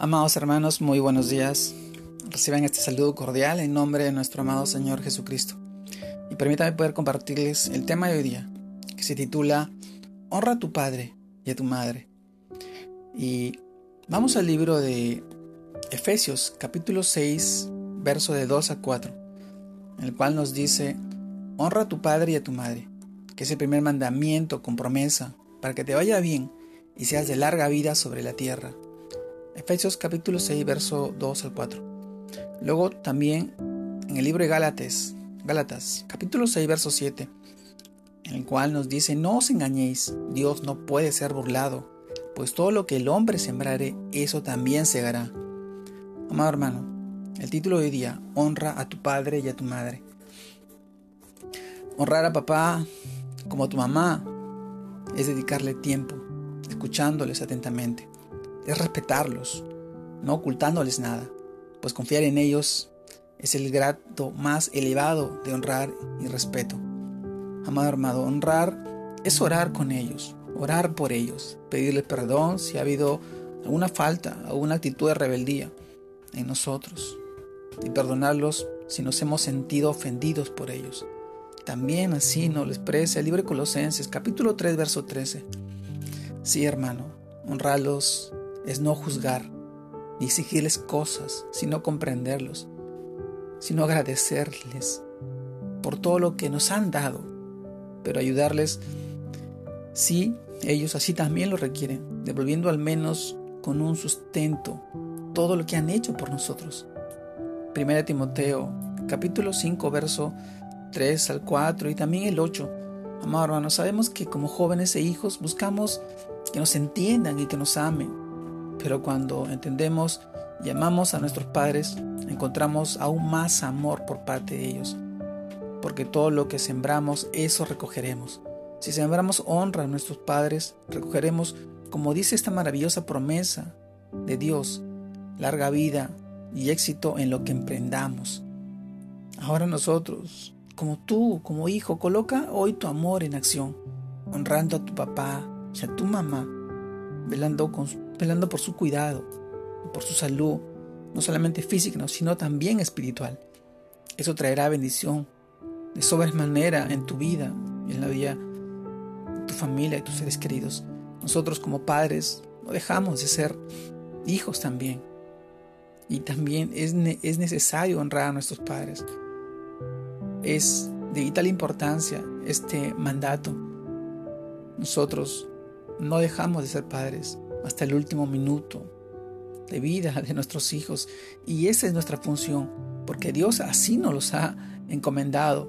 Amados hermanos, muy buenos días. Reciban este saludo cordial en nombre de nuestro amado Señor Jesucristo. Y permítanme poder compartirles el tema de hoy día, que se titula Honra a tu padre y a tu madre. Y vamos al libro de Efesios, capítulo 6, verso de 2 a 4, en el cual nos dice, Honra a tu padre y a tu madre, que es el primer mandamiento con promesa, para que te vaya bien y seas de larga vida sobre la tierra Efesios capítulo 6, verso 2 al 4. Luego también en el libro de Gálatas, Gálatas capítulo 6, verso 7, en el cual nos dice, no os engañéis, Dios no puede ser burlado, pues todo lo que el hombre sembrare, eso también segará. Amado hermano, el título de hoy día, honra a tu padre y a tu madre. Honrar a papá como a tu mamá es dedicarle tiempo, escuchándoles atentamente es respetarlos, no ocultándoles nada, pues confiar en ellos es el grado más elevado de honrar y respeto. Amado hermano, honrar es orar con ellos, orar por ellos, pedirles perdón si ha habido alguna falta, alguna actitud de rebeldía en nosotros y perdonarlos si nos hemos sentido ofendidos por ellos. También así nos lo expresa el libro de Colosenses capítulo 3 verso 13. Sí, hermano, honrarlos es no juzgar, ni exigirles cosas, sino comprenderlos, sino agradecerles por todo lo que nos han dado, pero ayudarles si ellos así también lo requieren, devolviendo al menos con un sustento todo lo que han hecho por nosotros. Primera Timoteo, capítulo 5, verso 3 al 4 y también el 8. Amado hermano, sabemos que como jóvenes e hijos buscamos que nos entiendan y que nos amen, pero cuando entendemos y amamos a nuestros padres, encontramos aún más amor por parte de ellos. Porque todo lo que sembramos, eso recogeremos. Si sembramos honra a nuestros padres, recogeremos, como dice esta maravillosa promesa de Dios, larga vida y éxito en lo que emprendamos. Ahora nosotros, como tú, como hijo, coloca hoy tu amor en acción, honrando a tu papá y a tu mamá, velando con velando por su cuidado, por su salud, no solamente física, sino también espiritual. Eso traerá bendición de sobremanera en tu vida en la vida de tu familia y tus seres queridos. Nosotros como padres no dejamos de ser hijos también. Y también es, es necesario honrar a nuestros padres. Es de vital importancia este mandato. Nosotros no dejamos de ser padres hasta el último minuto de vida de nuestros hijos. Y esa es nuestra función, porque Dios así nos los ha encomendado.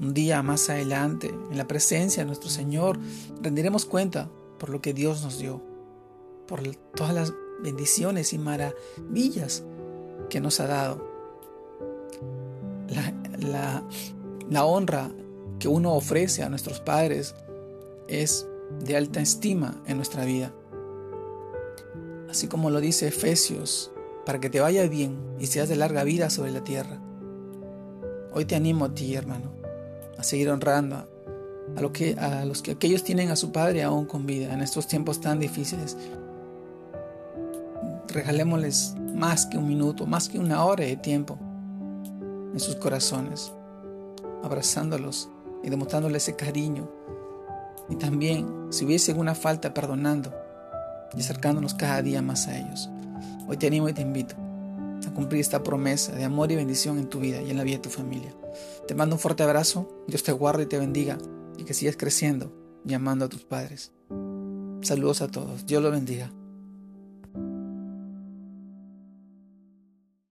Un día más adelante, en la presencia de nuestro Señor, rendiremos cuenta por lo que Dios nos dio, por todas las bendiciones y maravillas que nos ha dado. La, la, la honra que uno ofrece a nuestros padres es de alta estima en nuestra vida así como lo dice Efesios, para que te vaya bien y seas de larga vida sobre la tierra. Hoy te animo a ti, hermano, a seguir honrando a, lo que, a los que aquellos tienen a su Padre aún con vida en estos tiempos tan difíciles. Regalémosles más que un minuto, más que una hora de tiempo en sus corazones, abrazándolos y demostrándoles ese cariño. Y también, si hubiese alguna falta, perdonando y acercándonos cada día más a ellos. Hoy te animo y te invito a cumplir esta promesa de amor y bendición en tu vida y en la vida de tu familia. Te mando un fuerte abrazo, Dios te guarde y te bendiga y que sigas creciendo y amando a tus padres. Saludos a todos, Dios los bendiga.